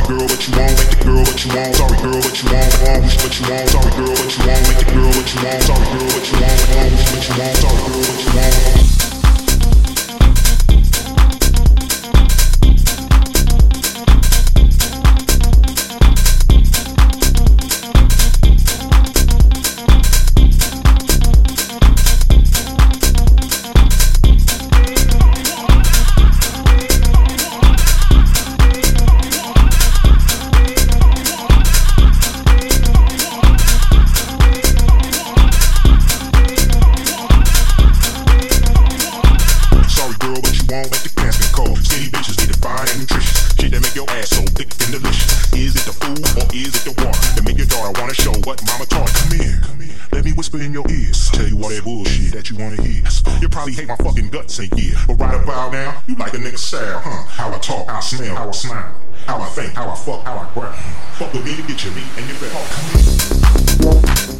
Sorry girl, what you won't make the girl what you want. Sorry girl, but you won't want what you want. Sorry girl, what you won't make the girl what you want. Sorry girl, but you won't want what you want. Sorry girl, but you won't. probably hate my fucking guts, a year. But right about now, you like the nigga style, huh? How I talk, how I smell, how I smile, how I think, how I fuck, how I grind. Fuck with me to get your meat and your back.